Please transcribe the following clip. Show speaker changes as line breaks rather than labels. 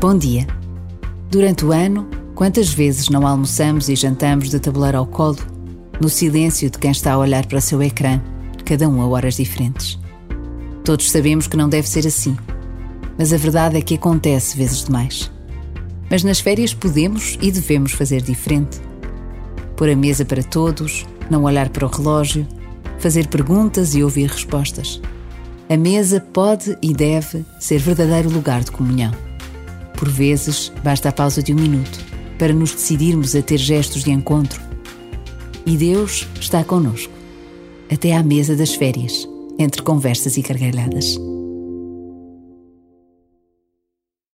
Bom dia. Durante o ano, quantas vezes não almoçamos e jantamos de tabuleiro ao colo, no silêncio de quem está a olhar para o seu ecrã, cada um a horas diferentes? Todos sabemos que não deve ser assim, mas a verdade é que acontece vezes demais. Mas nas férias podemos e devemos fazer diferente. Pôr a mesa para todos, não olhar para o relógio, fazer perguntas e ouvir respostas. A mesa pode e deve ser verdadeiro lugar de comunhão. Por vezes, basta a pausa de um minuto para nos decidirmos a ter gestos de encontro. E Deus está conosco, até à mesa das férias, entre conversas e gargalhadas.